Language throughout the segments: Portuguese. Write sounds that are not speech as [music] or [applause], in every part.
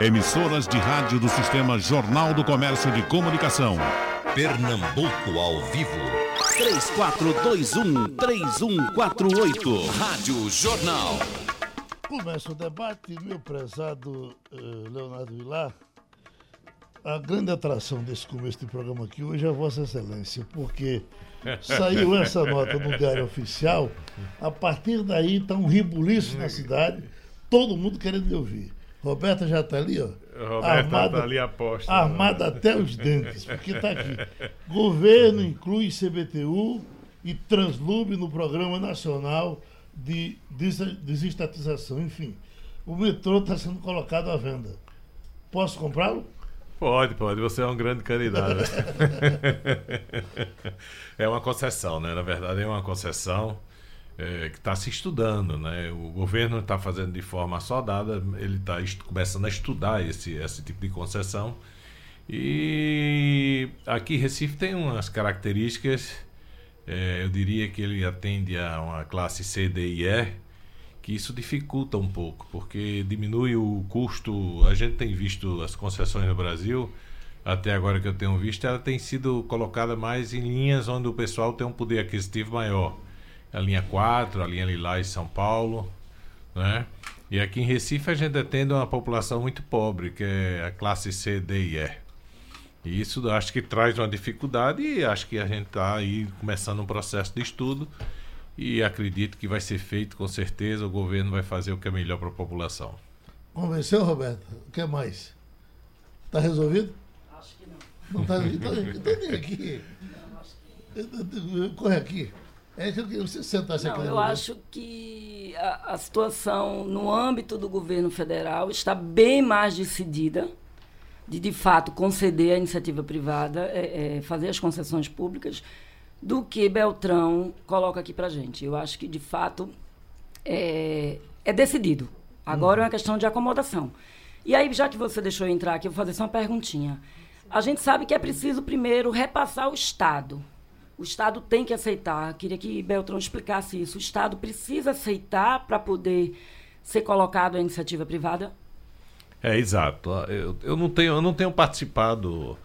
Emissoras de rádio do Sistema Jornal do Comércio de Comunicação. Pernambuco ao vivo. 3421-3148. Rádio Jornal. Começa o debate, meu prezado uh, Leonardo Vilar. A grande atração desse começo de programa aqui hoje é a Vossa Excelência, porque saiu essa nota no Diário Oficial, a partir daí está um ribuliço na cidade, todo mundo querendo me ouvir. Roberta já está ali, ó. Roberta armada, tá ali aposta. Armada até os dentes, porque está aqui. Governo inclui CBTU e Translube no Programa Nacional de Desestatização. Enfim, o metrô está sendo colocado à venda. Posso comprá-lo? Pode, pode. Você é um grande candidato. [laughs] [laughs] é uma concessão, né? Na verdade, é uma concessão é, que está se estudando, né? O governo está fazendo de forma assodada, ele está começando a estudar esse, esse tipo de concessão. E aqui Recife tem umas características, é, eu diria que ele atende a uma classe C, D e E, que isso dificulta um pouco, porque diminui o custo. A gente tem visto as concessões no Brasil, até agora que eu tenho visto, ela tem sido colocada mais em linhas onde o pessoal tem um poder aquisitivo maior a linha 4, a linha Lilás São Paulo, né? E aqui em Recife a gente atende uma população muito pobre, que é a classe C, D e E. E isso acho que traz uma dificuldade e acho que a gente está aí começando um processo de estudo e acredito que vai ser feito com certeza, o governo vai fazer o que é melhor para a população. Convenceu, Roberto? O que mais? Está resolvido? Acho que não. Não está então, então aqui. Corre aqui. É que você sentasse Não, eu acho que a, a, situação no âmbito do governo federal está bem mais decidida de, de fato, conceder a iniciativa privada, é, é, fazer as concessões públicas, do que Beltrão coloca aqui para gente. Eu acho que, de fato, é, é decidido. Agora hum. é uma questão de acomodação. E aí, já que você deixou eu entrar aqui, eu vou fazer só uma perguntinha. A gente sabe que é preciso, primeiro, repassar o Estado o Estado tem que aceitar. Queria que Beltrão explicasse isso. O Estado precisa aceitar para poder ser colocado a iniciativa privada? É, exato. Eu, eu, não, tenho, eu não tenho participado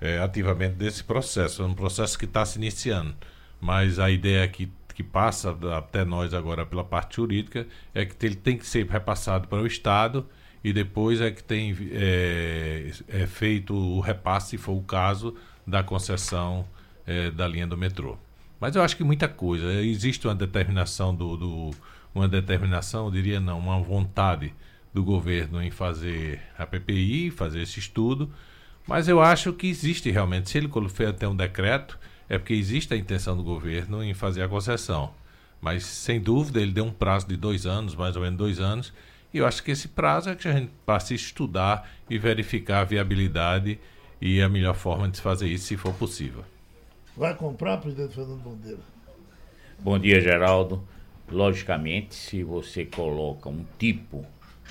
é, ativamente desse processo. É um processo que está se iniciando. Mas a ideia que, que passa até nós agora pela parte jurídica é que ele tem que ser repassado para o Estado e depois é que tem é, é feito o repasse, se for o caso, da concessão é, da linha do metrô. Mas eu acho que muita coisa. Existe uma determinação do, do, uma determinação, eu diria não, uma vontade do governo em fazer a PPI, fazer esse estudo. Mas eu acho que existe realmente. Se ele fez até um decreto, é porque existe a intenção do governo em fazer a concessão. Mas sem dúvida ele deu um prazo de dois anos, mais ou menos dois anos. E eu acho que esse prazo é que a gente passe a estudar e verificar a viabilidade e a melhor forma de se fazer isso, se for possível. Vai comprar, presidente Fernando Bandeira? Bom dia, Geraldo. Logicamente, se você coloca um tipo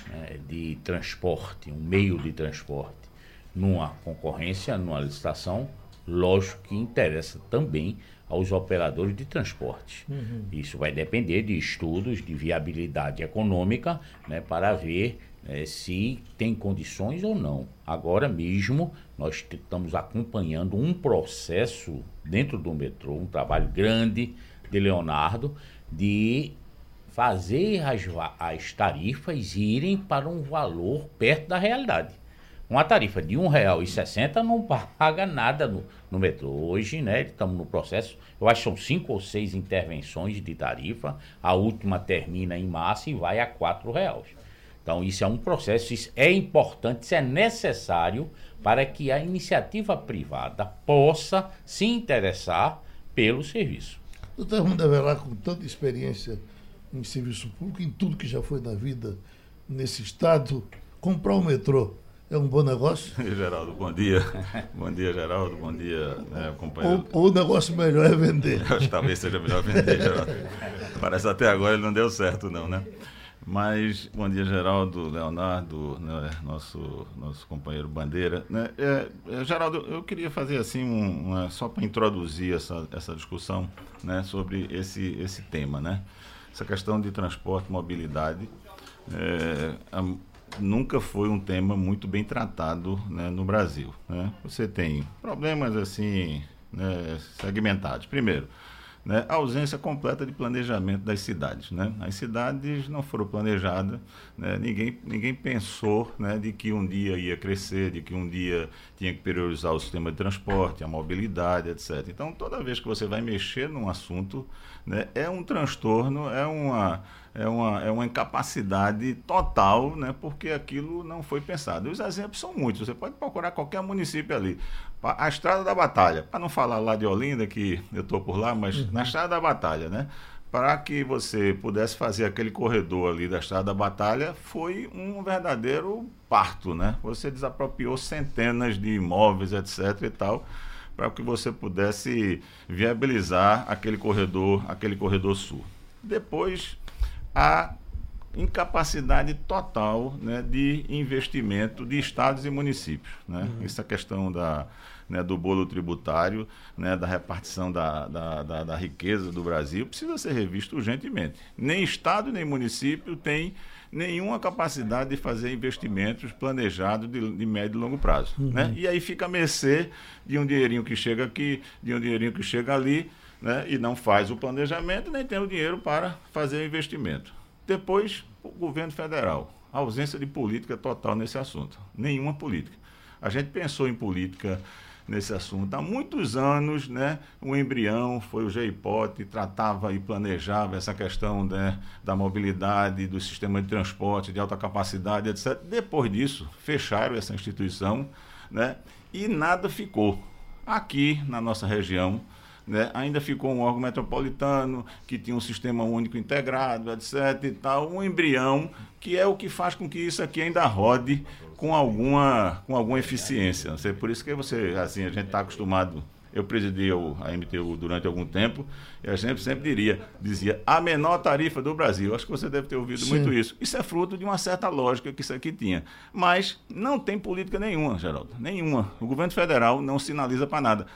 né, de transporte, um meio de transporte, numa concorrência, numa licitação, lógico que interessa também aos operadores de transporte. Uhum. Isso vai depender de estudos de viabilidade econômica né, para ver né, se tem condições ou não. Agora mesmo, nós estamos acompanhando um processo dentro do metrô, um trabalho grande de Leonardo, de fazer as, as tarifas irem para um valor perto da realidade. Uma tarifa de R$ 1,60 não [laughs] paga nada no, no metrô. Hoje, né, estamos no processo, eu acho que são cinco ou seis intervenções de tarifa, a última termina em março e vai a R$ reais. Então, isso é um processo, isso é importante, isso é necessário para que a iniciativa privada possa se interessar pelo serviço. Doutor Raimundo Avelar, com tanta experiência em serviço público, em tudo que já foi na vida nesse estado, comprar um metrô é um bom negócio? [laughs] Geraldo, bom dia. Bom dia, Geraldo. Bom dia, né, companheiro. Ou, ou, o negócio melhor é vender. Acho [laughs] que talvez seja melhor vender, Geraldo. Parece até agora ele não deu certo, não, né? Mas, bom dia, Geraldo, Leonardo, né, nosso, nosso companheiro Bandeira. Né? É, é, Geraldo, eu queria fazer assim, um, uma, só para introduzir essa, essa discussão né, sobre esse, esse tema, né? essa questão de transporte, mobilidade. É, a, nunca foi um tema muito bem tratado né, no Brasil. Né? Você tem problemas assim né, segmentados. Primeiro, né, a ausência completa de planejamento das cidades. Né? As cidades não foram planejadas, né? ninguém, ninguém pensou né, de que um dia ia crescer, de que um dia tinha que priorizar o sistema de transporte, a mobilidade, etc. Então, toda vez que você vai mexer num assunto, né, é um transtorno, é uma, é uma, é uma incapacidade total, né, porque aquilo não foi pensado. E os exemplos são muitos, você pode procurar qualquer município ali. A Estrada da Batalha, para não falar lá de Olinda, que eu estou por lá, mas uhum. na Estrada da Batalha, né? Para que você pudesse fazer aquele corredor ali da Estrada da Batalha, foi um verdadeiro parto, né? Você desapropriou centenas de imóveis, etc e tal para que você pudesse viabilizar aquele corredor, aquele corredor sul. Depois, a incapacidade total né, de investimento de estados e municípios. Né? Uhum. Essa questão da, né, do bolo tributário, né, da repartição da, da, da, da, riqueza do Brasil, precisa ser revisto urgentemente. Nem estado nem município tem nenhuma capacidade de fazer investimentos planejados de, de médio e longo prazo. Uhum. Né? E aí fica a mercê de um dinheirinho que chega aqui, de um dinheirinho que chega ali, né? e não faz o planejamento, nem tem o dinheiro para fazer o investimento. Depois, o governo federal. A ausência de política total nesse assunto. Nenhuma política. A gente pensou em política nesse assunto. Há muitos anos, né, o embrião foi o GIPOT, tratava e planejava essa questão né, da mobilidade, do sistema de transporte, de alta capacidade, etc. Depois disso, fecharam essa instituição né, e nada ficou. Aqui na nossa região, né? Ainda ficou um órgão metropolitano que tinha um sistema único integrado, etc. e tal, um embrião que é o que faz com que isso aqui ainda rode com alguma, com alguma eficiência. Não sei, por isso que você, assim, a gente está acostumado. Eu presidi a MTU durante algum tempo e a gente sempre diria, dizia a menor tarifa do Brasil. Acho que você deve ter ouvido Sim. muito isso. Isso é fruto de uma certa lógica que isso aqui tinha. Mas não tem política nenhuma, Geraldo. Nenhuma. O governo federal não sinaliza para nada.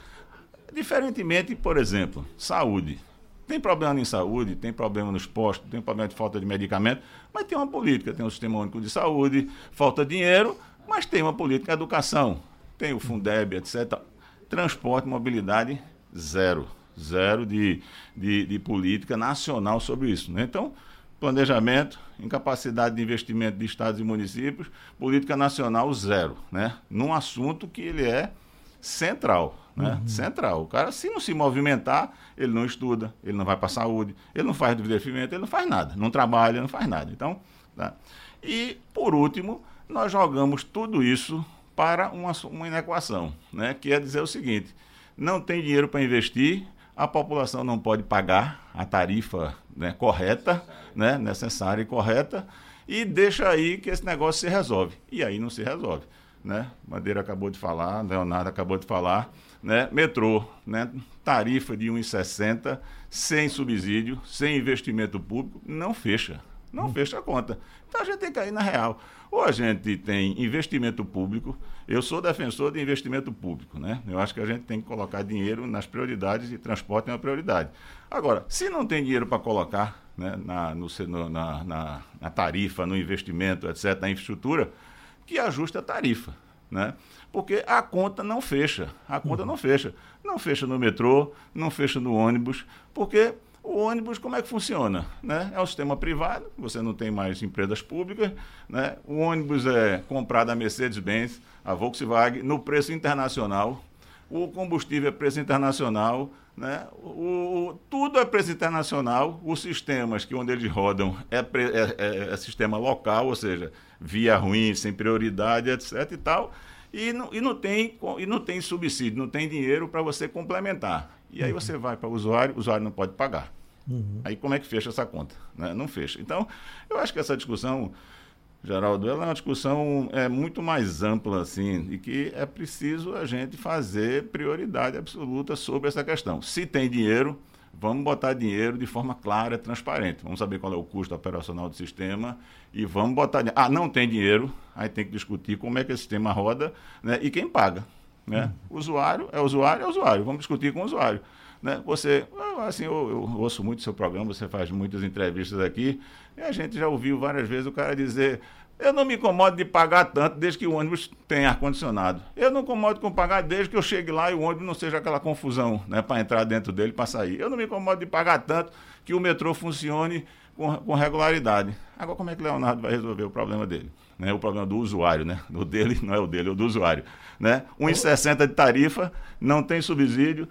Diferentemente, por exemplo, saúde. Tem problema em saúde, tem problema nos postos, tem problema de falta de medicamento, mas tem uma política, tem um sistema único de saúde, falta dinheiro, mas tem uma política de educação, tem o Fundeb, etc. Transporte, mobilidade, zero. Zero de, de, de política nacional sobre isso. Né? Então, planejamento, incapacidade de investimento de estados e municípios, política nacional, zero. Né? Num assunto que ele é central né? Uhum. Central. O cara, se não se movimentar, ele não estuda, ele não vai para a saúde, ele não faz desenvolvimento, ele não faz nada, não trabalha, não faz nada. Então, tá? E, por último, nós jogamos tudo isso para uma, uma inequação, né? que é dizer o seguinte: não tem dinheiro para investir, a população não pode pagar a tarifa né, correta, né, necessária e correta, e deixa aí que esse negócio se resolve. E aí não se resolve. Né? Madeira acabou de falar, Leonardo acabou de falar né? Metrô, né? Tarifa de 1,60, sem subsídio, sem investimento público, não fecha. Não hum. fecha a conta. Então a gente tem que cair na real. Ou a gente tem investimento público, eu sou defensor de investimento público, né? Eu acho que a gente tem que colocar dinheiro nas prioridades e transporte é uma prioridade. Agora, se não tem dinheiro para colocar né, na, no, na, na, na tarifa, no investimento, etc., na infraestrutura, que ajuste a tarifa. Né? Porque a conta não fecha. A conta não fecha. Não fecha no metrô, não fecha no ônibus, porque o ônibus, como é que funciona? Né? É um sistema privado, você não tem mais empresas públicas. Né? O ônibus é comprado a Mercedes-Benz, a Volkswagen, no preço internacional. O combustível é preço internacional. Né? O, tudo é preço internacional. Os sistemas que onde eles rodam é, é, é, é sistema local, ou seja, via ruim, sem prioridade, etc. e tal. E não, e não, tem, e não tem subsídio, não tem dinheiro para você complementar. E aí você vai para o usuário, o usuário não pode pagar. Uhum. Aí como é que fecha essa conta? Né? Não fecha. Então, eu acho que essa discussão, Geraldo, ela é uma discussão é, muito mais ampla, assim, e que é preciso a gente fazer prioridade absoluta sobre essa questão. Se tem dinheiro, vamos botar dinheiro de forma clara e transparente. Vamos saber qual é o custo operacional do sistema e vamos botar dinheiro. Ah, não tem dinheiro, aí tem que discutir como é que esse sistema roda né, e quem paga. Né? Uhum. Usuário é usuário, é usuário. Vamos discutir com o usuário. Né? Você, assim, eu, eu ouço muito seu programa, você faz muitas entrevistas aqui, e a gente já ouviu várias vezes o cara dizer Eu não me incomodo de pagar tanto desde que o ônibus tenha ar-condicionado. Eu não me incomodo com pagar desde que eu chegue lá e o ônibus não seja aquela confusão, né? Para entrar dentro dele para sair. Eu não me incomodo de pagar tanto que o metrô funcione com, com regularidade. Agora, como é que o Leonardo vai resolver o problema dele? Né? O problema do usuário, né? O dele [laughs] não é o dele, é o do usuário. Né? 1,60 de tarifa, não tem subsídio,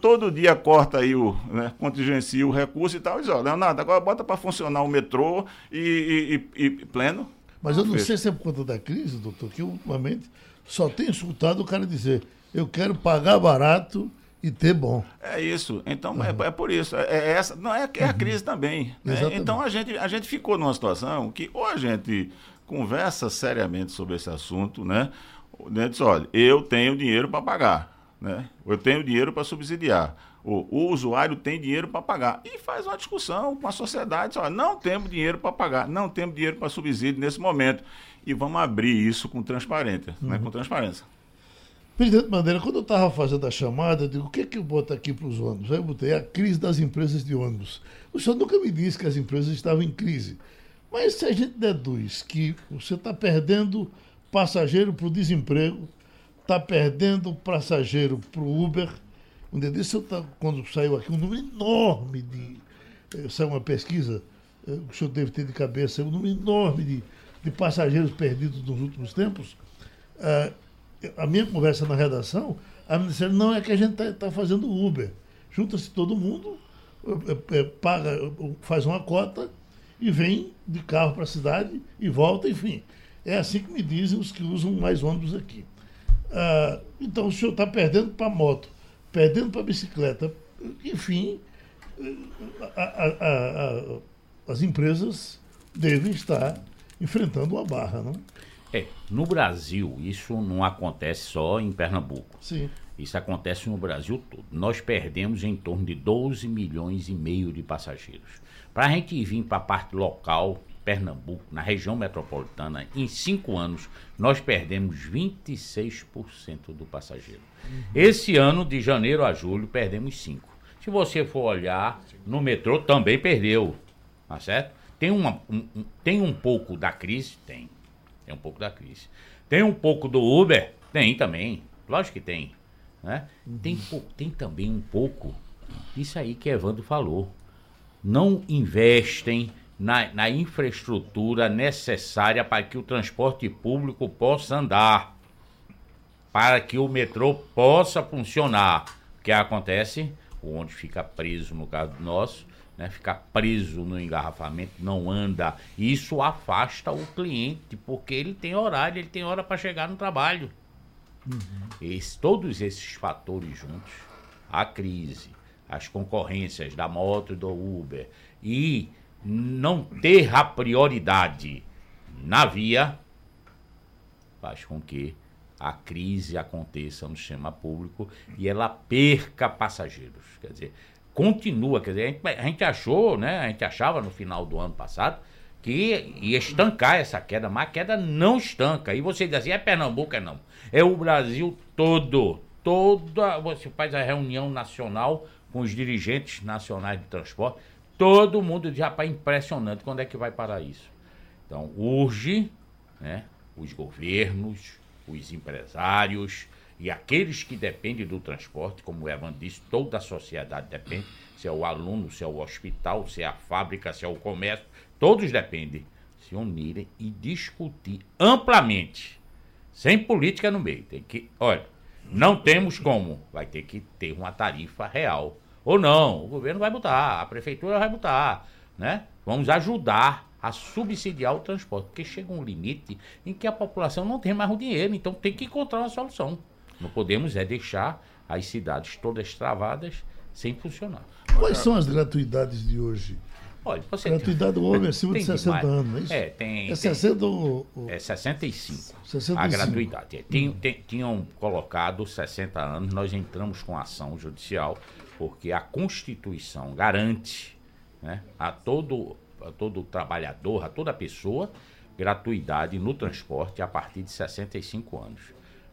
todo dia corta aí o, né, contingencia o recurso e tal. E diz, ó, Leonardo, agora bota para funcionar o metrô e, e, e pleno. Mas eu não sei se é por conta da crise, doutor, que ultimamente só tenho escutado o cara dizer, eu quero pagar barato e ter bom. É isso. Então uhum. é, é, por isso. É, é, essa, não é, é a uhum. crise também. Né? Então a gente, a gente ficou numa situação que ou a gente conversa seriamente sobre esse assunto, né? né diz, olha, eu tenho dinheiro para pagar, né? Eu tenho dinheiro para subsidiar. O, o, usuário tem dinheiro para pagar. E faz uma discussão com a sociedade. Olha, não temos dinheiro para pagar, não temos dinheiro para subsídio nesse momento. E vamos abrir isso com transparência. Né? Uhum. Né? Com transparência. Presidente Bandeira, quando eu estava fazendo a chamada, eu digo, o que é que eu boto aqui para os ônibus? Aí eu botei a crise das empresas de ônibus. O senhor nunca me disse que as empresas estavam em crise. Mas se a gente deduz que você está perdendo passageiro para o desemprego, está perdendo passageiro para o Uber, um dia desse, tá, quando saiu aqui um número enorme de. Eh, saiu uma pesquisa, eh, o senhor deve ter de cabeça, um número enorme de, de passageiros perdidos nos últimos tempos. Uh, a minha conversa na redação, a ministério não é que a gente está tá fazendo Uber. Junta-se todo mundo, é, paga, faz uma cota e vem de carro para a cidade e volta, enfim. É assim que me dizem os que usam mais ônibus aqui. Ah, então o senhor está perdendo para moto, perdendo para bicicleta, enfim, a, a, a, as empresas devem estar enfrentando uma barra, não? É, no Brasil, isso não acontece só em Pernambuco. Sim. Isso acontece no Brasil todo. Nós perdemos em torno de 12 milhões e meio de passageiros. Para a gente vir para a parte local, Pernambuco, na região metropolitana, em cinco anos, nós perdemos 26% do passageiro. Uhum. Esse ano, de janeiro a julho, perdemos 5%. Se você for olhar, no metrô também perdeu. Tá certo? Tem, uma, um, um, tem um pouco da crise? Tem. Tem um pouco da crise. Tem um pouco do Uber? Tem também. Lógico que tem. Né? Tem, tem também um pouco disso aí que Evandro falou. Não investem na, na infraestrutura necessária para que o transporte público possa andar. Para que o metrô possa funcionar. O que acontece? O onde fica preso, no caso nosso, né, ficar preso no engarrafamento, não anda. Isso afasta o cliente, porque ele tem horário, ele tem hora para chegar no trabalho. Uhum. Esse, todos esses fatores juntos, a crise, as concorrências da moto e do Uber, e não ter a prioridade na via, faz com que a crise aconteça no sistema público e ela perca passageiros. Quer dizer, continua, quer dizer, a gente, achou, né, a gente achava no final do ano passado que ia estancar essa queda, mas a queda não estanca. E você diz assim, é Pernambuco, é não. É o Brasil todo. Toda, você faz a reunião nacional com os dirigentes nacionais de transporte, todo mundo já para impressionante quando é que vai parar isso. Então, urge, né, os governos, os empresários, e aqueles que dependem do transporte, como o Evan disse, toda a sociedade depende, se é o aluno, se é o hospital, se é a fábrica, se é o comércio, todos dependem. Se unirem e discutir amplamente, sem política no meio. Tem que, olha, não temos como, vai ter que ter uma tarifa real. Ou não, o governo vai botar, a prefeitura vai botar, né? Vamos ajudar a subsidiar o transporte, porque chega um limite em que a população não tem mais o dinheiro, então tem que encontrar uma solução. Não podemos é deixar as cidades todas travadas sem funcionar. Quais são as gratuidades de hoje? Olha, você Gratuidade do homem acima de 60 demais. anos, não é isso? É, tem. É 60 ou. É 65. 65. A gratuidade. É, tem, tem, tinham colocado 60 anos, nós entramos com ação judicial, porque a Constituição garante né, a, todo, a todo trabalhador, a toda pessoa, gratuidade no transporte a partir de 65 anos.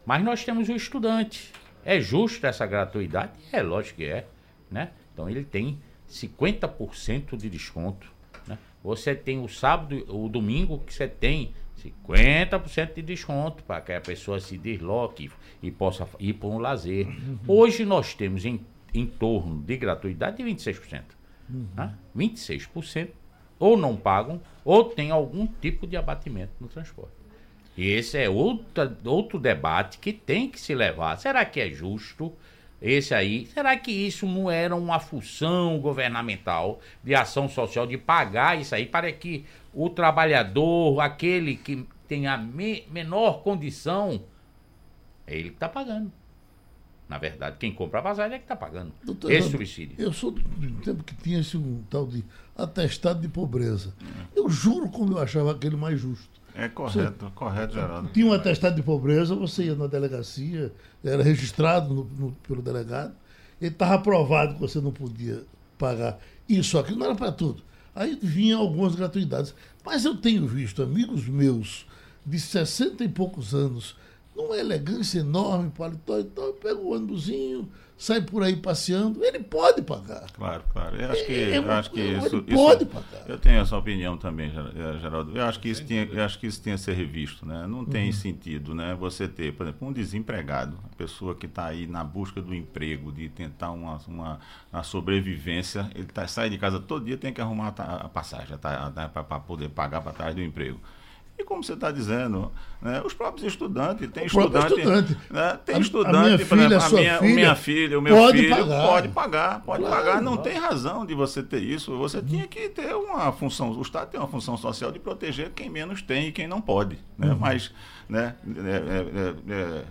Mas nós temos o estudante. É justo essa gratuidade? É, lógico que é. Né? Então ele tem 50% de desconto. Né? Você tem o sábado, o domingo, que você tem 50% de desconto para que a pessoa se desloque e possa ir para um lazer. Hoje nós temos em, em torno de gratuidade de 26%. Né? 26% ou não pagam ou tem algum tipo de abatimento no transporte. E esse é outra, outro debate que tem que se levar. Será que é justo esse aí? Será que isso não era uma função governamental de ação social de pagar isso aí para que o trabalhador, aquele que tem a me menor condição, é ele que está pagando. Na verdade, quem compra a passagem é que está pagando. Doutor, esse subsídio. Eu sou do tempo que tinha esse um tal de atestado de pobreza. Eu juro como eu achava aquele mais justo. É correto, correto, Geraldo. Tinha um atestado de pobreza, você ia na delegacia, era registrado no- no- pelo delegado, ele estava aprovado que você não podia pagar isso, aquilo, não era para tudo. Aí vinham algumas gratuidades. Mas eu tenho visto amigos meus de 60 e poucos anos, numa elegância enorme, paletó e tal, pega o ônibusinho, sai por aí passeando, ele pode pagar. Claro, claro. Eu acho que, É, eu acho que ele isso, pode isso- pagar. Eu tenho essa opinião também, eh, Geraldo. Eu acho que isso tinha, eu acho que isso tinha que ser revisto, né? Não Uhum. tem sentido, né? Você ter, por exemplo, um desempregado, a pessoa que está aí na busca do emprego, de tentar uma, uma, uma sobrevivência, ele tá, sai de casa todo dia tem que arrumar a, ta- a passagem para poder pagar para trás do emprego. E como você está dizendo, né, os próprios estudantes, tem O estudante, estudante. né, tem A- a estudante, minha por filha, exemplo, a a minha, o filha minha filha, o meu pode filho, pagar. pode pagar, pode Claro, pagar. Não claro. tem razão de você ter isso. Você tinha que ter uma função, o Estado tem uma função social de proteger quem menos tem e quem não pode. Né? Uhum. Mas né, é, é, é,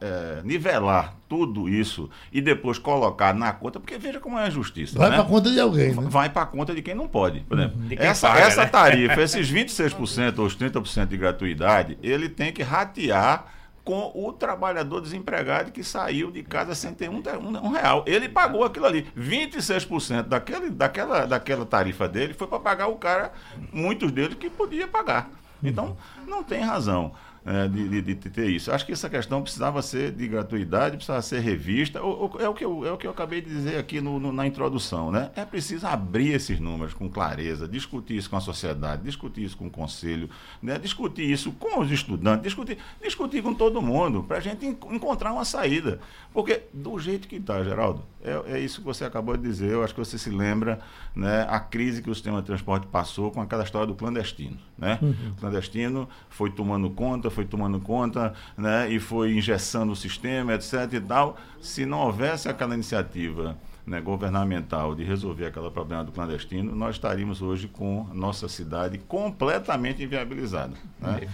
é, nivelar tudo isso e depois colocar na conta, porque veja como é a justiça. Vai né? para conta de alguém, né? vai para conta de quem não pode. Por exemplo, quem essa, paga, essa né? tarifa, esses 26% ou os 30% de gratuidade, ele tem que ratear com o trabalhador desempregado que saiu de casa sem ter um, um, um real. Ele pagou aquilo ali. 26% daquele, daquela, daquela tarifa dele foi para pagar o cara, muitos deles que podia pagar. Então, não tem razão. É, de, de- de ter isso. Acho que essa questão precisava ser de gratuidade, precisava ser revista. O- o- é, o que eu, é o que eu acabei de dizer aqui no- no- na introdução. Né? É preciso abrir esses números com clareza, discutir isso com a sociedade, discutir isso com o conselho, né? discutir isso com os estudantes, discutir, discutir com todo mundo, para a gente en- encontrar uma saída. Porque do jeito que está, Geraldo, é, é isso que você acabou de dizer, eu acho que você se lembra né, a crise que o sistema de transporte passou com aquela história do clandestino. Né? O clandestino foi tomando conta, foi tomando conta, né, e foi engessando o sistema, etc. e tal. Se não houvesse aquela iniciativa né, governamental de resolver aquele problema do clandestino, nós estaríamos hoje com a nossa cidade completamente inviabilizada. Né?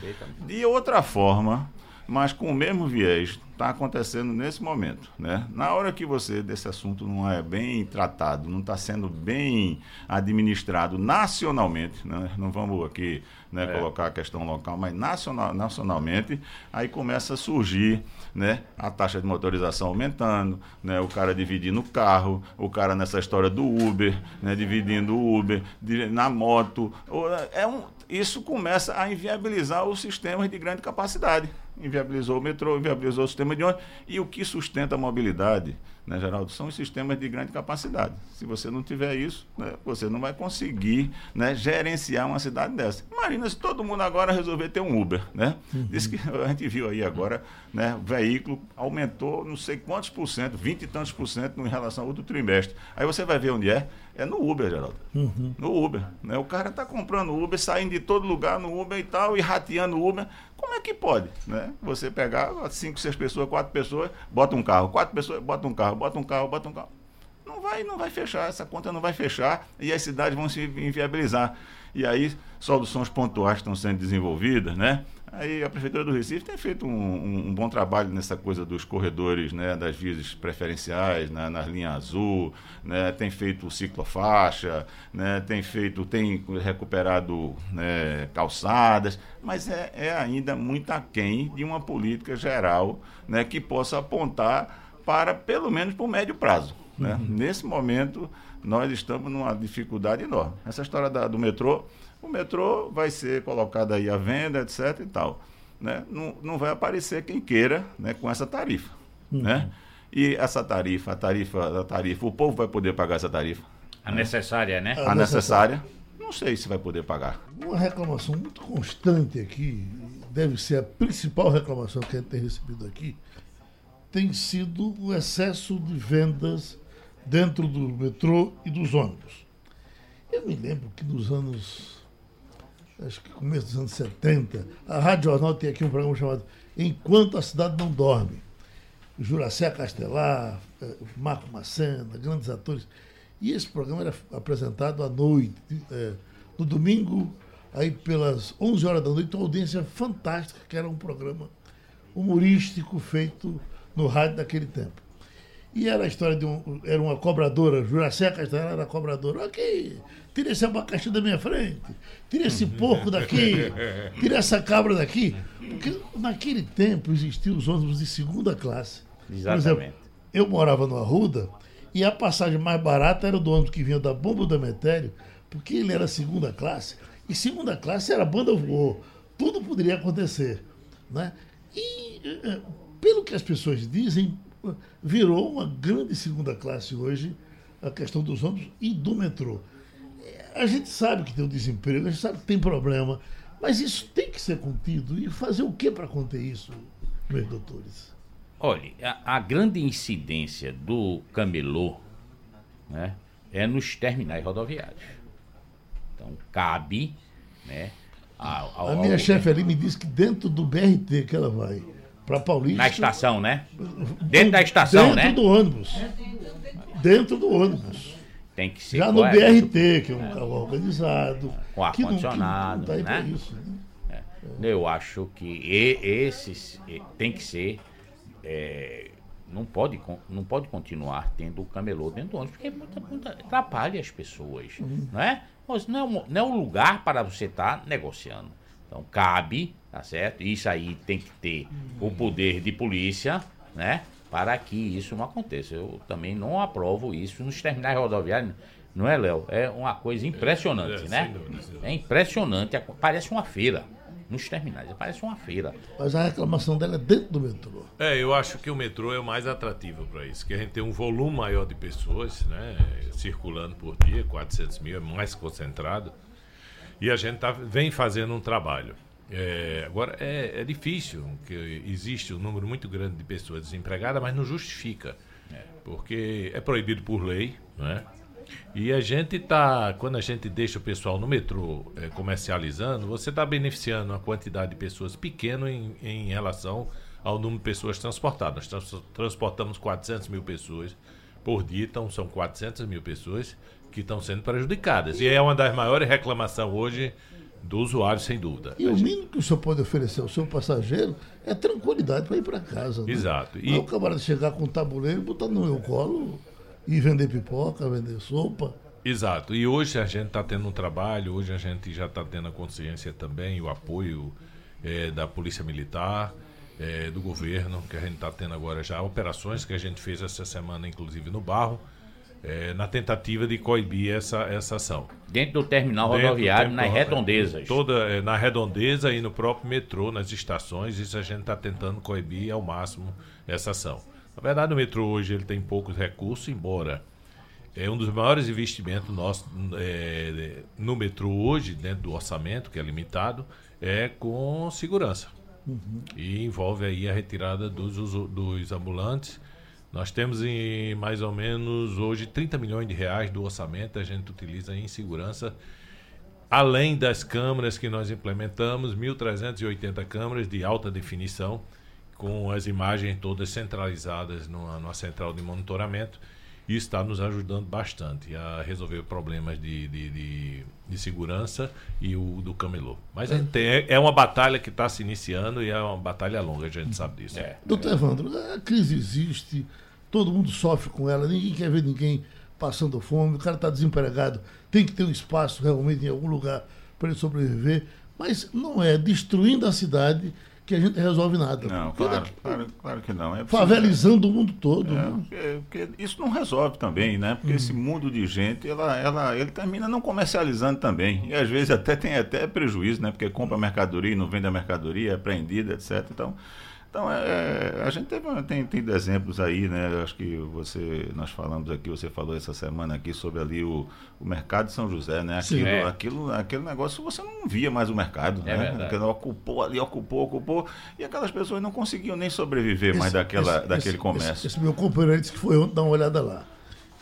De outra forma, mas com o mesmo viés, está acontecendo nesse momento. Né? Na hora que você, desse assunto não é bem tratado, não está sendo bem administrado nacionalmente, né? não vamos aqui né, colocar a questão local, mas nacional, nacionalmente, aí começa a surgir né, a taxa de motorização aumentando, né, o cara dividindo o carro, o cara nessa história do Uber, né, dividindo o Uber, na moto. É um, isso começa a inviabilizar os sistemas de grande capacidade. Inviabilizou o metrô, inviabilizou o sistema de ônibus. E o que sustenta a mobilidade, né, Geraldo, são os sistemas de grande capacidade. Se você não tiver isso, né, você não vai conseguir né, gerenciar uma cidade dessa. Imagina se todo mundo agora resolver ter um Uber. Né? Diz que [laughs] a gente viu aí agora, né, o veículo aumentou não sei quantos por cento, 20 e tantos por cento em relação ao outro trimestre. Aí você vai ver onde é. É no Uber, Geraldo. No Uber. Né? O cara está comprando Uber, saindo de todo lugar no Uber e tal, e rateando Uber. Como é que pode? Né? Você pegar cinco, seis pessoas, quatro pessoas, bota um carro, quatro pessoas, bota um carro, bota um carro, bota um carro. Não vai, não vai fechar, essa conta não vai fechar e as cidades vão se inviabilizar. E aí, soluções pontuais estão sendo desenvolvidas, né? Aí a Prefeitura do Recife tem feito um, um- um bom trabalho nessa coisa dos corredores, né, das vias preferenciais, né, nas linhas azul, né, tem feito ciclofaixa, né, tem feito, tem recuperado né, calçadas, mas é, é ainda muito aquém de uma política geral né, que possa apontar para, pelo menos, para o médio prazo. Né? Nesse momento, nós estamos numa dificuldade enorme. Essa história da- do metrô, o metrô vai ser colocado aí à venda, etc. e tal. Né? Não, não vai aparecer quem queira né, com essa tarifa. Né? E essa tarifa, a tarifa, a tarifa, o povo vai poder pagar essa tarifa. A necessária, né? A necessária. Não não sei se vai poder pagar. Uma reclamação muito constante aqui, deve ser a principal reclamação que a gente tem recebido aqui, tem sido o excesso de vendas dentro do metrô e dos ônibus. Eu me lembro que nos anos, acho que começo dos anos 70, a Rádio Jornal tem aqui um programa chamado Enquanto a Cidade Não Dorme. Juracé Castelar, eh, Marco Macena, grandes atores. E esse programa era apresentado à noite, eh, no domingo, aí pelas 11 horas da noite, uma audiência fantástica, que era um programa humorístico feito no rádio daquele tempo. E era a história de um. Era uma cobradora, Juracé Castelar era cobradora. Ok, tira esse abacaxi da minha frente, tira esse [laughs] porco daqui, tira essa cabra daqui. Porque naquele tempo existiam os ônibus de segunda classe. Exatamente. Por exemplo, eu morava no Arruda e a passagem mais barata era do ônibus que vinha da Bomba do Emetério, porque ele era segunda classe. E segunda classe era banda voou. Tudo poderia acontecer. Né? E, eh, pelo que as pessoas dizem, virou uma grande segunda classe hoje a questão dos ônibus e do metrô. A gente sabe que tem o desemprego, a gente sabe que tem problema, mas isso tem que ser contido. E fazer o que para conter isso, meus doutores? Olha, a, a grande incidência do camelô né, é nos terminais rodoviários. Então, cabe né, ao, ao, A minha chefe ali me disse que dentro do BRT que ela vai para Paulista. Na estação, né? Dentro da estação, dentro né? do ônibus. Dentro do ônibus. Tem que ser Já no. BRT, que é um carro organizado. Com ar-condicionado, tá né? isso, né? Eu acho que esses tem que ser. eh, não, pode, não pode continuar tendo o camelô dentro do ônibus, porque muita, muita, atrapalha as pessoas. Não é? Mas não é, um, não é um lugar para você estar negociando. Então cabe, tá certo? Isso aí tem que ter o poder de polícia, né? Para que isso não aconteça. Eu também não aprovo isso nos terminais rodoviários. Não é, Léo? É uma coisa impressionante, É, né? sem dúvida. É impressionante. Parece uma feira. Nos terminais, parece uma feira. Mas a reclamação dela é dentro do metrô. É, eu acho que o metrô é o mais atrativo para isso, que a gente tem um volume maior de pessoas, né, circulando por dia, 400 mil, é mais concentrado, e a gente tá, vem fazendo um trabalho. É, agora, é, é difícil, que existe um número muito grande de pessoas desempregadas, mas não justifica, porque é proibido por lei, né? E a gente tá, quando a gente deixa o pessoal no metrô eh, comercializando, você está beneficiando uma quantidade de pessoas pequena em, em relação ao número de pessoas transportadas. Nós trans- transportamos 400 mil pessoas por dia, então são 400 mil pessoas que estão sendo prejudicadas. E é uma das maiores reclamações hoje do usuário, sem dúvida. E o mínimo que o senhor pode oferecer ao seu passageiro é tranquilidade para ir para casa. né? Exato. E... E- o camarada chegar com um tabuleiro, botar no meu colo e vender pipoca, vender sopa. Exato. E hoje a gente está tendo um trabalho, hoje a gente já está tendo a consciência também, o apoio eh, da Polícia Militar, eh, do governo, que a gente está tendo agora já operações que a gente fez essa semana, inclusive no Barro, eh, na tentativa de coibir essa, essa ação. Dentro do terminal Dentro do rodoviário, tempo, nas é, redondezas. Toda, eh, na redondeza e no próprio metrô, nas estações, isso a gente está tentando coibir ao máximo essa ação. Na verdade, o metrô hoje ele tem poucos recursos, embora é um dos maiores investimentos nossos eh, no metrô hoje, dentro do orçamento, que é limitado, é com segurança. E envolve aí a retirada dos, dos ambulantes. Nós temos em mais ou menos hoje 30 milhões de reais do orçamento, a gente utiliza em segurança além das câmeras que nós implementamos, 1.380 câmeras de alta definição, com as imagens todas centralizadas numa central de monitoramento. E está nos ajudando bastante a resolver problemas de, de, de, de segurança e o do camelô. Mas a gente tem- é, é uma batalha que está se iniciando e é uma batalha longa, a gente sabe disso. É. Doutor Evandro, a crise existe, todo mundo sofre com ela, ninguém quer ver ninguém passando fome, o cara está desempregado, tem que ter um espaço realmente em algum lugar para ele sobreviver, mas não é destruindo a cidade que a gente resolve nada. Não, claro, daqui- claro, claro que não. É Favelizando o mundo todo. É, né? porque, porque isso não resolve também, né? Porque esse mundo de gente, ela, ela, ele termina não comercializando também. E às vezes até tem até prejuízo, né? Porque compra mercadoria e não vende a mercadoria, é apreendida, etc. Então, Então, é, a gente teve, tem, tem exemplos aí, né? Acho que você, nós falamos aqui, você falou essa semana aqui sobre ali o, o mercado de São José, né? Aquilo, é. aquilo, aquele negócio, você não via mais o mercado, É né? verdade. Aquilo ocupou ali, ocupou, ocupou, e aquelas pessoas não conseguiam nem sobreviver mais Esse- daquela, esse- daquele esse- comércio. Esse, esse meu companheiro disse que foi ontem dar uma olhada lá.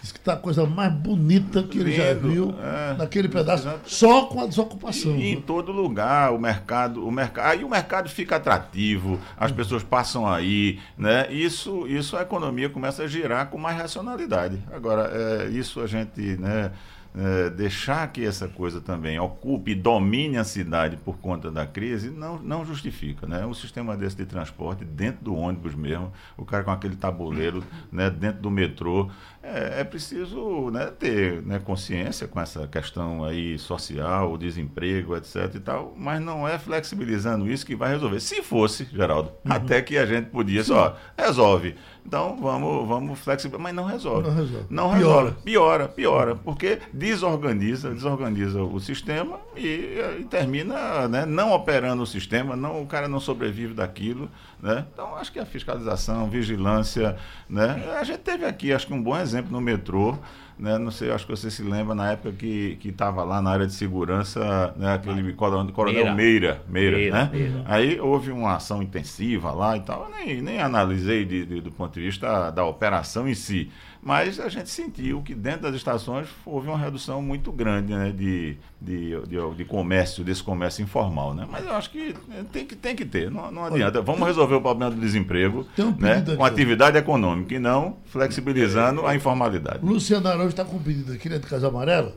Disse que está a coisa mais bonita que ele já viu é. naquele pedaço, Exato. só com a desocupação. E em né? todo lugar, o mercado, o mercado, aí o mercado fica atrativo, as pessoas passam aí, né? Isso, isso a economia começa a girar com mais racionalidade. Agora, é, isso a gente, né? é, deixar que essa coisa também ocupe e domine a cidade por conta da crise não, não justifica, né? Um sistema desse de transporte dentro do ônibus mesmo, o cara com aquele tabuleiro, né? Dentro do metrô, é, é preciso né, ter né, consciência com essa questão aí social, desemprego, etc e tal, mas não é flexibilizando isso que vai resolver. Se fosse, Geraldo, até que a gente podia só, resolve. Então vamos, vamos flexibilizar, mas não resolve. Não resolve. Não Piora. resolve. Piora, piora, porque desorganiza, desorganiza o sistema e, e termina né, não operando o sistema, não, o cara não sobrevive daquilo. Né? Então, acho que a fiscalização, vigilância, né? a gente teve aqui, acho que um bom exemplo no metrô, né? não sei, acho que você se lembra na época que estava lá na área de segurança, né? aquele coronel, coronel Meira, Meira, Meira, né? Meira. Aí houve uma ação intensiva lá e tal. Eu nem, nem analisei de- de- do ponto de vista da operação em si. Mas a gente sentiu que dentro das estações houve uma redução muito grande né, de, de, de, de comércio, desse comércio informal. Né? Mas eu acho que tem que, tem que ter, não, não adianta. Vamos resolver o problema do desemprego um né, com atividade econômica e não flexibilizando a informalidade. Luciano Araújo está com um pedido aqui, né, de Casa Amarela.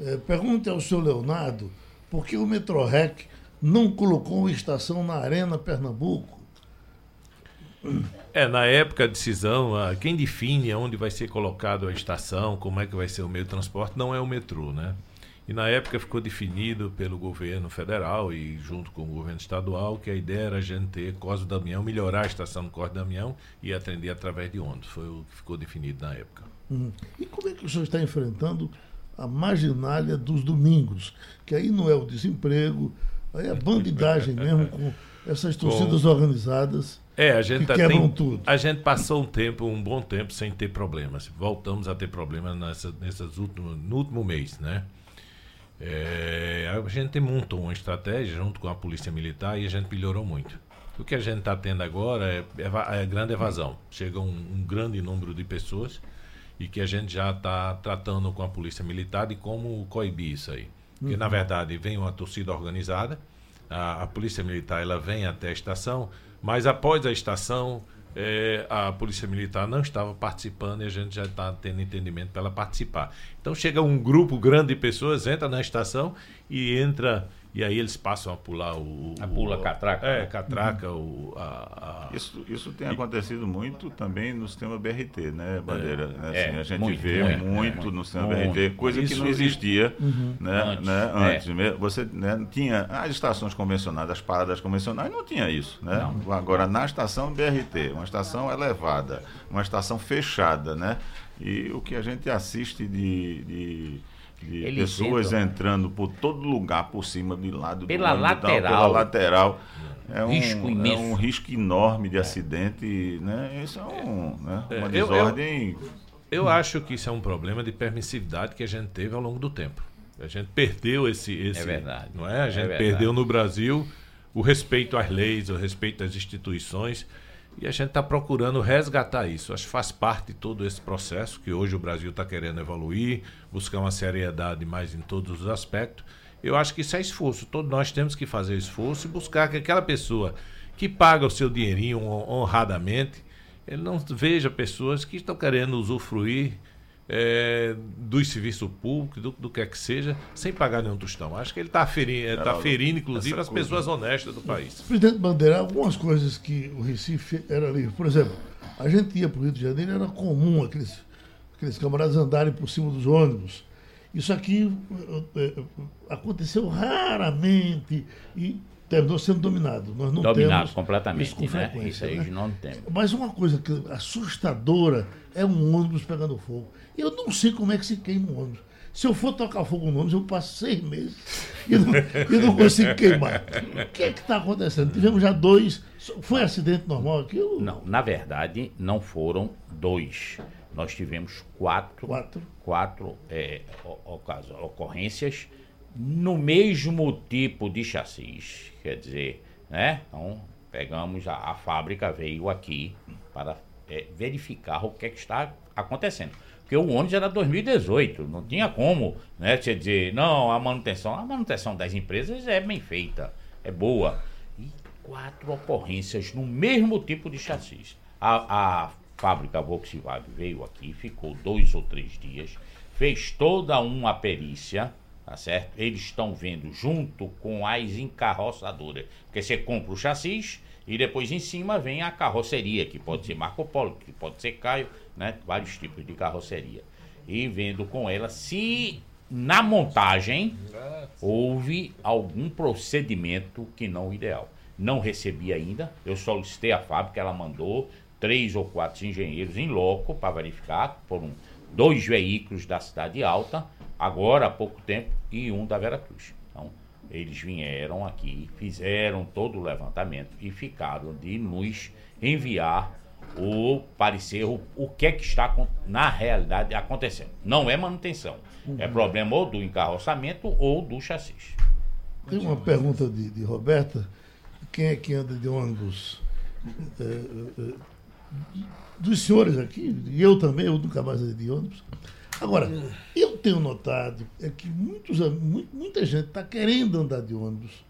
É, pergunte ao seu Leonardo por que o Metrorec não colocou uma estação na Arena Pernambuco. É, na época a decisão, ah, quem define onde vai ser colocado a estação, como é que vai ser o meio de transporte, não é o metrô, né? E na época ficou definido pelo governo federal e junto com o governo estadual que a ideia era a gente ter Cosme Damião, melhorar a estação do Cosme Damião e atender através de ônibus. Foi o que ficou definido na época. Hum. E como é que o senhor está enfrentando a marginália dos domingos? Que aí não é o desemprego, aí é a bandidagem mesmo com essas torcidas organizadas. É, a gente Que tá- quebram tem- tudo. A gente passou um tempo, um bom tempo sem ter problemas. Voltamos a ter problemas nessa, nessas últimas, no último mês, né? É, a gente montou uma estratégia junto com a polícia militar e a gente melhorou muito. O que a gente está tendo agora é, eva- é grande evasão. Chega um, um grande número de pessoas e que a gente já está tratando com a polícia militar de como coibir isso aí. Porque, na verdade, vem uma torcida organizada, a, a polícia militar ela vem até a estação, mas após a estação, eh, a polícia militar não estava participando e a gente já está tendo entendimento para ela participar. Então chega um grupo grande de pessoas, entra na estação e entra. E aí eles passam a pular o. A o- pula catraca, É, né? catraca, o, a, a- Isso, isso tem acontecido muito também no sistema BRT, né, Bandeira? Né, assim, É, a gente muito, vê é, muito é, no sistema muito. BRT, coisa que Isso- não existia né, Antes, né, é. antes. né? Você né, tinha as estações convencionais, as paradas convencionais, não tinha isso. Né? Agora, na estação BRT, uma estação elevada, uma estação fechada, né? E o que a gente assiste de. de de Eles pessoas entram- entrando por todo lugar, por cima, de lado, do Pela e tal, lateral. pela lateral. É um, Risco é imenso. um risco enorme de acidente, né? Isso é, um, né? É, uma eu- eu- desordem. Eu acho que isso é um problema de permissividade que a gente teve ao longo do tempo. A gente perdeu esse. esse É verdade. Não é? A É gente perdeu no Brasil o respeito às leis, o respeito às instituições. E a gente está procurando resgatar isso. Acho que faz parte de todo esse processo que hoje o Brasil está querendo evoluir, buscar uma seriedade mais em todos os aspectos. Eu acho que isso é esforço. Todos nós temos que fazer esforço e buscar que aquela pessoa que paga o seu dinheirinho hon- honradamente, ele não veja pessoas que estão querendo usufruir é, dos serviços públicos, do, do que é que seja, sem pagar nenhum tostão. Acho que ele está ferindo, tá Geraldo, ferindo, inclusive, as coisa- pessoas honestas do país. Presidente Bandeira, algumas coisas que o Recife era livre. Por exemplo, a gente ia para o Rio de Janeiro, era comum aqueles, aqueles camaradas andarem por cima dos ônibus. Isso aqui eh, eh, aconteceu raramente e terminou sendo dominado. Nós não Dominado temos completamente, isso com né? frequência, Isso aí né? não tem. Mas uma coisa que assustadora é um ônibus pegando fogo. Eu não sei como é que se queima um ônibus. Se eu for tocar fogo no ônibus, eu passo seis meses e não, e não consigo queimar. O que é que está acontecendo? Tivemos já dois. Foi acidente normal aquilo? Não, na verdade, não foram dois. Nós tivemos quatro, Quatro. quatro é, ocorrências no mesmo tipo de chassis. Quer dizer, né? Então, pegamos, a, a fábrica veio aqui para é, verificar o que, é que está acontecendo. Porque o ônibus era 2018, não tinha como, né? Você dizer, não, a manutenção, a manutenção das empresas é bem feita, é boa. E quatro ocorrências no mesmo tipo de chassis. A, a fábrica Volkswagen veio aqui, ficou dois ou três dias, fez toda uma perícia, tá certo? Eles estão vendo junto com as encarroçadoras, porque você compra o chassis e depois em cima vem a carroceria, que pode ser Marco Polo, que pode ser Caio, né? Vários tipos de carroceria. E vendo com ela se na montagem houve algum procedimento que não ideal. Não recebi ainda, eu solicitei a fábrica, ela mandou três ou quatro engenheiros em loco para verificar, foram dois veículos da Cidade Alta, agora há pouco tempo, e um da Veracruz. Então, eles vieram aqui, fizeram todo o levantamento e ficaram de nos enviar o parecer, o, o que é que está na realidade acontecendo. Não é manutenção, é problema ou do encarroçamento ou do chassis. Tem uma pergunta de, de Roberta. Quem é que anda de ônibus? É, é, é, dos senhores aqui, e eu também, eu nunca mais andei de ônibus. Agora, eu tenho notado é que muitos, muita gente está querendo andar de ônibus,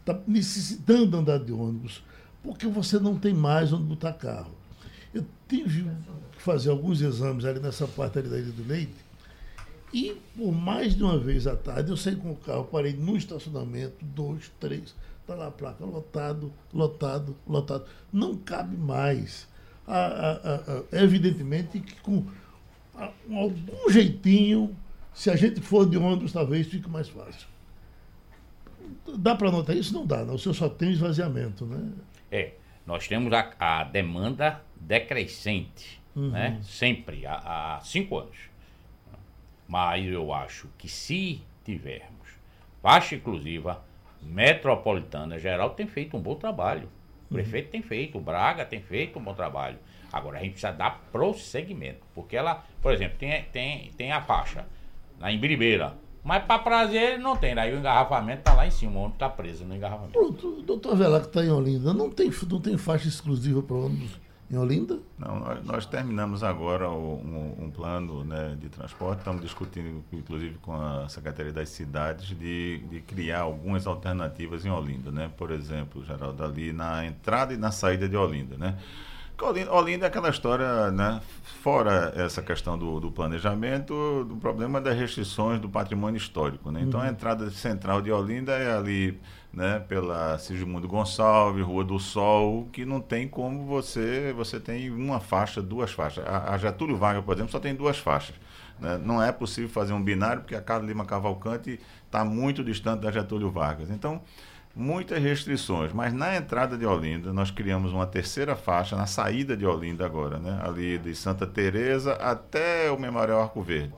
está necessitando andar de ônibus, porque você não tem mais onde botar carro. Eu tive que fazer alguns exames ali nessa parte ali da Ilha do Leite, e por mais de uma vez à tarde eu saí com o carro, parei no estacionamento, dois, três, está lá a placa, lotado, lotado, lotado. Não cabe mais. Ah, ah, ah, ah, evidentemente que com algum jeitinho, se a gente for de ônibus, talvez fique mais fácil. Dá para notar isso? Não dá, não. O senhor só tem esvaziamento, né? É, nós temos a, a demanda decrescente, né? Sempre, há, há cinco anos. Mas eu acho que se tivermos faixa exclusiva, metropolitana, geral tem feito um bom trabalho. O prefeito tem feito, o Braga tem feito um bom trabalho. Agora a gente precisa dar prosseguimento, porque ela, por exemplo, tem, tem, tem a faixa na Embiribeira, mas para prazer não tem, daí o engarrafamento está lá em cima, o ônibus está preso no engarrafamento. Pronto, o doutor Velar que está em Olinda, não tem, não tem faixa exclusiva para ônibus em Olinda? Não, nós, nós terminamos agora o- um, um plano né, de transporte, estamos discutindo, inclusive, com a Secretaria das Cidades, de, de criar algumas alternativas em Olinda, né? Por exemplo, Geraldo, ali na entrada e na saída de Olinda, né? Olinda, Olinda é aquela história, né? Fora essa questão do, do planejamento, do problema das restrições do patrimônio histórico, né? Então, a entrada central de Olinda é ali, né? Pela Sigismundo Gonçalves, Rua do Sol, que não tem como você... Você tem uma faixa, duas faixas. A, a Getúlio Vargas, por exemplo, só tem duas faixas. né? Não é possível fazer um binário, porque a Carlos Lima Cavalcante está muito distante da Getúlio Vargas. Então, muitas restrições, mas na entrada de Olinda nós criamos uma terceira faixa na saída de Olinda agora, né? Ali de Santa Teresa até o Memorial Arco Verde.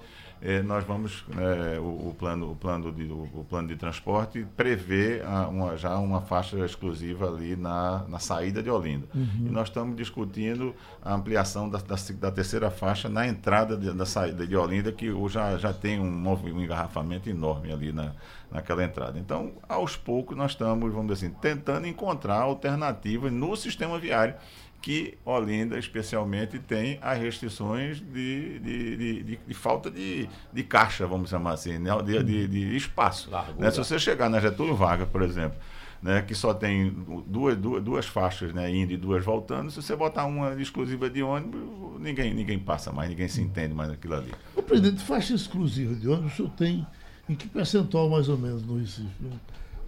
Eh, nós vamos eh, o, o plano o plano de o, o plano de transporte prevê a- uma, já uma faixa exclusiva ali na, na saída de Olinda. E nós estamos discutindo a ampliação da, da, da terceira faixa na entrada de- da saída de Olinda que já já tem um, um engarrafamento enorme ali na, naquela entrada. Então aos poucos nós estamos vamos dizer assim tentando encontrar alternativas no sistema viário que Olinda, especialmente, tem as restrições de, de, de, de- de falta de, de caixa, vamos chamar assim, né? de, de, de espaço. Né? Se você chegar na Getúlio Vargas, por exemplo, né? que só tem duas, duas, duas faixas né? indo e duas voltando, se você botar uma exclusiva de ônibus, ninguém, ninguém passa mais, ninguém se entende mais naquilo ali. O presidente, faixa exclusiva de ônibus, o senhor tem em que percentual mais ou menos no Recife?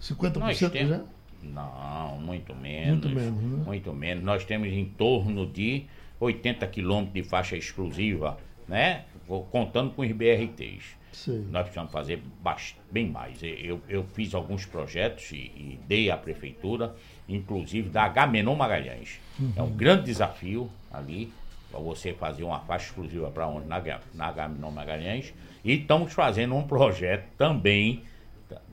50% Nós já? Não, muito menos. Muito menos, né? Muito menos. Nós temos em torno de 80 quilômetros de faixa exclusiva, né? Vou Contando com os BRTs. Sei. Nós precisamos fazer bem mais. Eu, eu fiz alguns projetos e, e dei à prefeitura, inclusive da Agamenon Magalhães. É um grande desafio ali, para você fazer uma faixa exclusiva para onde? Na, na Gaminão Magalhães. E estamos fazendo um projeto também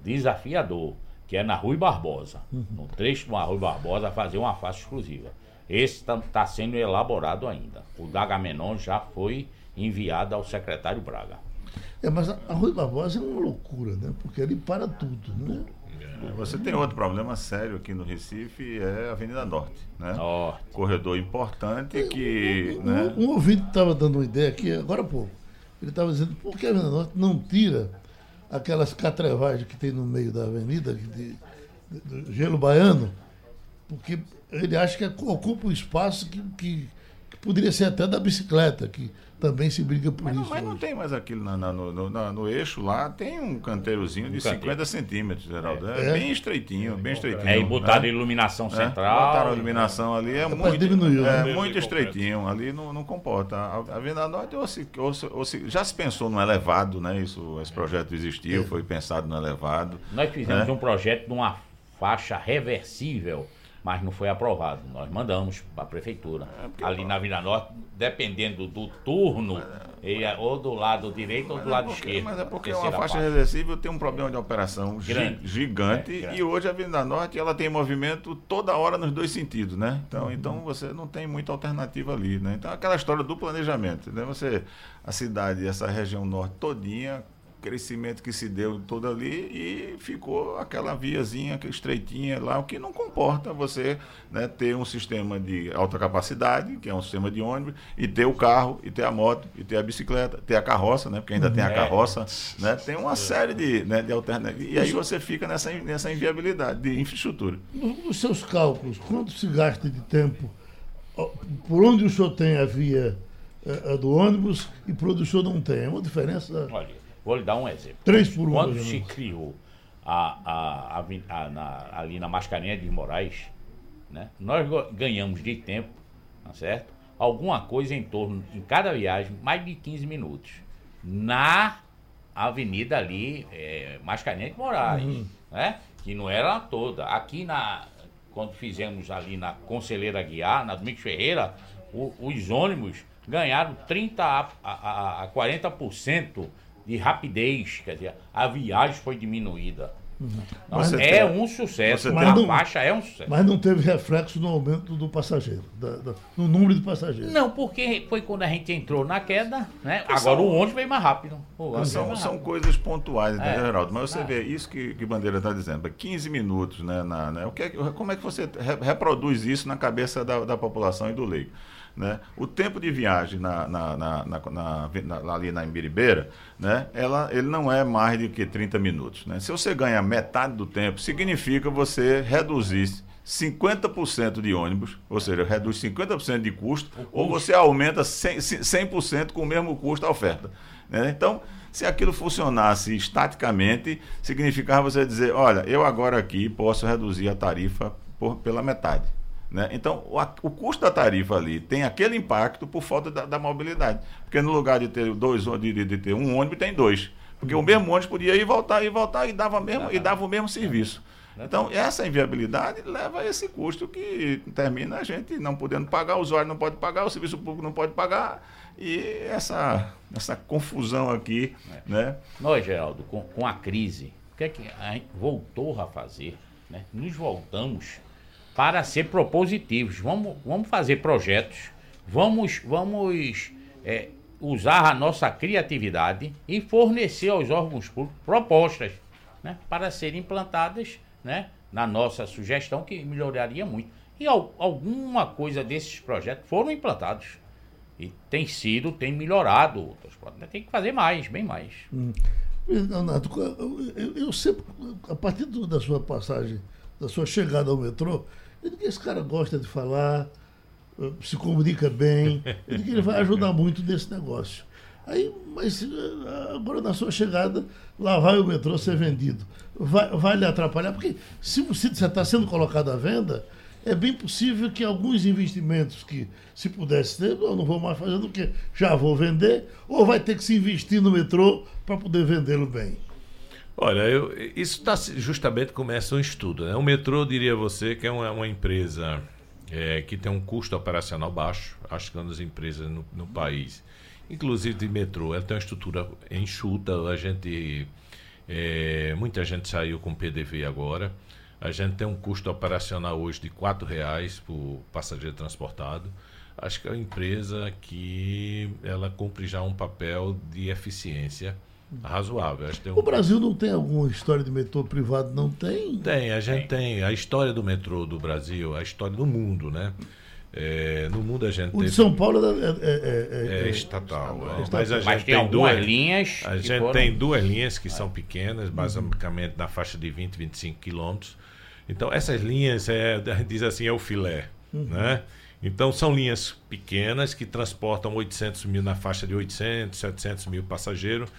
desafiador, que é na Rui Barbosa. No trecho da Rui Barbosa, fazer uma faixa exclusiva. Esse está sendo elaborado ainda. O da Agamenon já foi enviado ao secretário Braga. É, mas a, a Rui Barbosa é uma loucura, né? Porque ele para tudo, né? Você tem outro problema sério aqui no Recife, é a Avenida Norte, né? Norte. Corredor importante que, né? Um, um ouvinte estava dando uma ideia aqui, agora há pouco. Ele estava dizendo por que a Avenida Norte não tira aquelas catrevagens que tem no meio da avenida, de, de- do gelo baiano, porque ele acha que ocupa um espaço que, que, que poderia ser até da bicicleta, que também se briga por Mas não, isso. mas não hoje. tem mais aquilo na- na- no, no- no eixo lá, tem um canteirozinho de Um canteiro. 50 centímetros, Geraldo. É, É. bem estreitinho, bem estreitinho. É, e botaram né? iluminação É, central. Botaram a iluminação ali, é muito, diminuiu, é, né? muito estreitinho, ali não, não comporta. A a Avenida Norte ou se- ou se- ou se- já se pensou no elevado, né? Isso, esse projeto existiu, foi pensado no elevado. Nós fizemos né? um projeto de uma faixa reversível, mas não foi aprovado. Nós mandamos para a prefeitura. É, Ali na Vila Norte, dependendo do turno, ele é ou do lado direito ou do lado porque, esquerdo. Mas é porque uma faixa reversível tem um problema de operação Grande. gigante É, grande. e hoje a Avenida Norte ela tem movimento toda hora nos dois sentidos, né? Então, então você não tem muita alternativa ali, né? Então aquela história do planejamento, né? Você a cidade, essa região norte todinha crescimento que se deu todo ali e ficou aquela viazinha aquela estreitinha lá, o que não comporta você né, ter um sistema de alta capacidade, que é um sistema de ônibus, e ter o carro, e ter a moto, e ter a bicicleta, ter a carroça, né, porque ainda tem a É. carroça, né, tem uma série de, né, de alternativas. E aí você fica nessa, nessa inviabilidade de infraestrutura. No- Nos seus cálculos, quanto se gasta de tempo? Por onde o senhor tem a via eh, a do ônibus e por onde o senhor não tem? É uma diferença. Olha, vou lhe dar um exemplo. Três por um, Quando se criou a, a, a na- ali na Mascarenha de Moraes, né, nós ganhamos de tempo, tá certo? Alguma coisa em torno, em cada viagem, mais de 15 minutos. Na avenida ali, é, Mascarenha de Moraes, Uhum. né? Que não era toda. Aqui na. Quando fizemos ali na Conselheira Guiar, na Domingos Ferreira, o- os ônibus ganharam 30 a, a, a 40% de rapidez, quer dizer, a viagem foi diminuída. Então, Você é tem- um sucesso, você a tem- faixa é um sucesso. Mas não teve reflexo no aumento do passageiro, da- da- no número de passageiros. Não, porque foi quando a gente entrou na queda, né? Agora são- o ônibus veio mais rápido. São, mais são rápido. coisas pontuais, né, É. Geraldo? Mas você Ah. vê isso que, que Bandeira está dizendo, 15 minutos, né? Na, né? O que é que- como é que você re- reproduz isso na cabeça da, da população e do leigo? Né? O tempo de viagem na, na, na, na- ali na Imbiribeira, né? Ela, ele não é mais do que 30 minutos. Né? Se você ganha metade do tempo, significa você reduzir 50% de ônibus, ou seja, reduz 50% de custo, ou você aumenta 100%, 100% com o mesmo custo a oferta. né? Então, se aquilo funcionasse estaticamente, significava você dizer, olha, eu agora aqui posso reduzir a tarifa por- pela metade. Né? Então, o, a- o custo da tarifa ali tem aquele impacto por falta da, da mobilidade. Porque no lugar de ter dois de, de- de ter um ônibus, tem dois. Porque o mesmo ônibus podia ir e voltar, ir e voltar e dava, mesmo, e dava o mesmo serviço. Então, essa inviabilidade leva a esse custo que termina a gente não podendo pagar, o usuário não pode pagar, o serviço público não pode pagar, e essa, essa confusão aqui, né? Nós, Geraldo, com, com a crise, o que é que a gente voltou a fazer? Né? Nos voltamos para ser propositivos. Vamos, vamos fazer projetos, vamos, vamos é, usar a nossa criatividade e fornecer aos órgãos públicos propostas né, para serem implantadas né, na nossa sugestão, que melhoraria muito. E al- alguma coisa desses projetos foram implantados. E tem sido, tem melhorado transporte. Tem que fazer mais, bem mais. Leonardo, eu, eu- eu sempre, a partir do- da sua passagem, da sua chegada ao metrô, eu digo que esse cara gosta de falar, eh, se comunica bem, eu digo ele vai ajudar muito nesse negócio. Aí, mas eh, agora na sua chegada, lá vai o metrô ser vendido. Vai, vai lhe atrapalhar, porque se você está sendo colocado à venda, é bem possível que alguns investimentos que se pudesse ter, eu não vou mais fazer do que já vou vender, ou vai ter que se investir no metrô para poder vendê-lo bem. Olha, eu, isso tá, justamente começa um estudo. Né? O metrô, diria você, que é uma, uma empresa é, que tem um custo operacional baixo, acho que é uma das empresas no, no país, inclusive de metrô, ela tem uma estrutura enxuta, a gente, é, muita gente saiu com PDV agora, a gente tem um custo operacional hoje de R$ reais por passageiro transportado, acho que é uma empresa que ela cumpre já um papel de eficiência, razoável. Acho que tem um... O Brasil não tem alguma história de metrô privado? Não tem? Tem, a gente tem. A história do metrô do Brasil, a história do mundo, né? É, no mundo a gente O tem. de São Paulo é, é- é- É é- estatal. é é. estatal. Mas a gente Mas tem tem duas linhas. A gente foram- tem duas linhas que são pequenas, basicamente na faixa de 20, 25 quilômetros. Então, essas linhas, é, a gente diz assim, é o filé. Né? Então, são linhas pequenas que transportam 800 mil na faixa de 800, 700 mil passageiros.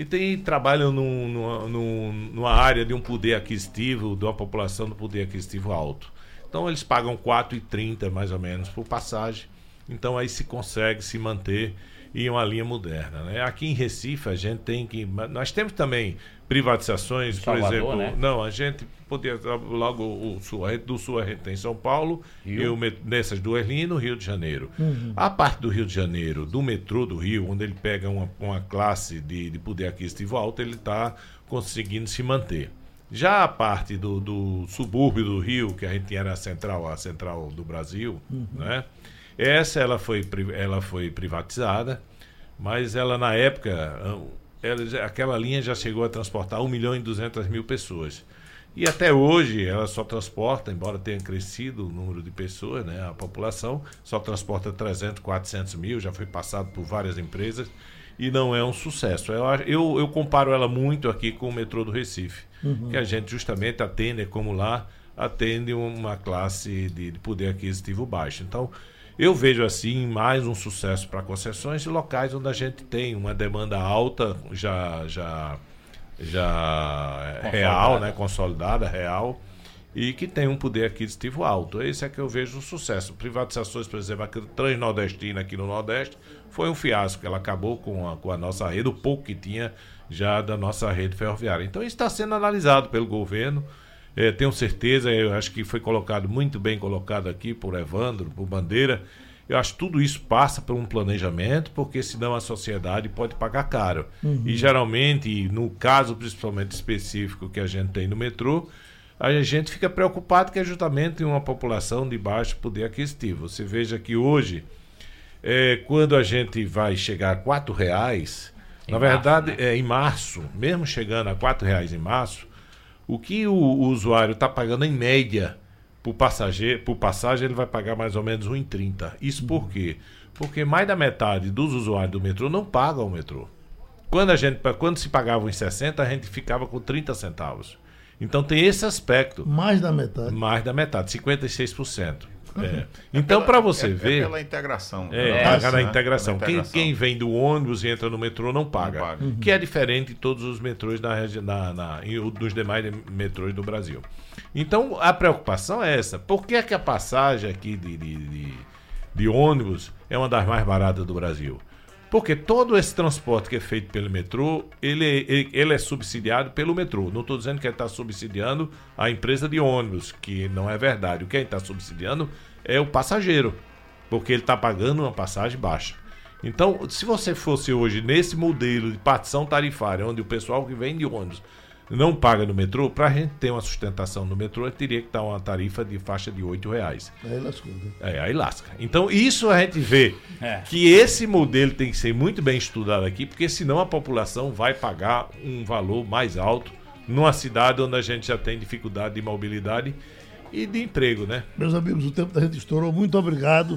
E tem, trabalham num- num- numa área de um poder aquisitivo, de uma população do poder aquisitivo alto. Então, eles pagam 4,30 mais ou menos por passagem. Então, aí se consegue se manter em uma linha moderna. Né? Aqui em Recife, a gente tem que. Nós temos também privatizações, por Salvador, exemplo. né? Não, a gente podia. Logo o sul, do sul a gente tem São Paulo, Rio. e o nessas duas linhas no Rio de Janeiro. A parte do Rio de Janeiro, do metrô do Rio, onde ele pega uma, uma classe de, de poder aquisitivo alto, ele está conseguindo se manter. Já a parte do, do subúrbio do Rio, que a gente tinha era a central, a central do Brasil, né? Essa ela foi, ela foi privatizada, mas ela na época, ah, ela aquela linha já chegou a transportar 1 milhão e 200 mil pessoas. E até hoje ela só transporta, embora tenha crescido o número de pessoas, né, a população, só transporta 300, 400 mil, já foi passado por várias empresas e não é um sucesso. Eu, eu, eu comparo ela muito aqui com o metrô do Recife, que a gente justamente atende, como lá, atende uma classe de, de poder aquisitivo baixo. Então, eu vejo assim mais um sucesso para concessões de locais onde a gente tem uma demanda alta, já, já, já real, né? consolidada, real, e que tem um poder aquisitivo alto. Esse é que eu vejo um sucesso. Privatizações, por exemplo, a Transnordestina aqui no Nordeste foi um fiasco. Ela acabou com a, com a nossa rede, o pouco que tinha já da nossa rede ferroviária. Então isso está sendo analisado pelo governo. É, tenho certeza, eu acho que foi colocado muito bem colocado aqui por Evandro, por Bandeira. Eu acho que tudo isso passa por um planejamento, porque senão a sociedade pode pagar caro. E geralmente, no caso principalmente específico que a gente tem no metrô, a gente fica preocupado que é justamente uma população de baixo poder aquisitivo. Você veja que hoje, é, quando a gente vai chegar a quatro reais, Em na março, verdade, né? é, em março, mesmo chegando a quatro reais em março, o que o, o usuário está pagando em média por passageiro, por passagem, ele vai pagar mais ou menos 1,30. Isso por quê? Porque mais da metade dos usuários do metrô não pagam o metrô. Quando, a gente, quando se pagava em 60, a gente ficava com 30 centavos. Então tem esse aspecto. Mais da metade. Mais da metade, 56%. É. Então, para você é, ver. É pela integração. É, né? paga na Né? integração. Pela Quem, integração. quem vem do ônibus e entra no metrô não paga. Não paga. Que é diferente de todos os metrôs na, na, e o- dos demais metrôs do Brasil. Então, a preocupação é essa. Por que, é que a passagem aqui de, de, de, de ônibus é uma das mais baratas do Brasil? Porque todo esse transporte que é feito pelo metrô, ele, ele, ele é subsidiado pelo metrô. Não estou dizendo que está subsidiando a empresa de ônibus, que não é verdade. O que está subsidiando é o passageiro, porque ele está pagando uma passagem baixa. Então, se você fosse hoje nesse modelo de partição tarifária, onde o pessoal que vem de ônibus não paga no metrô, para a gente ter uma sustentação no metrô, teria que dar uma tarifa de faixa de 8 reais. Aí lascou. né? É, aí lasca. Então, isso a gente vê É. que esse modelo tem que ser muito bem estudado aqui, porque senão a população vai pagar um valor mais alto numa cidade onde a gente já tem dificuldade de mobilidade e de emprego, né? Meus amigos, o tempo da gente estourou. Muito obrigado.